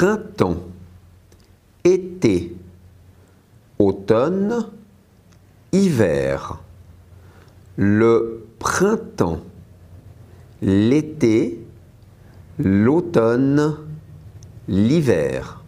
printemps, été, automne, hiver. Le printemps, l'été, l'automne, l'hiver.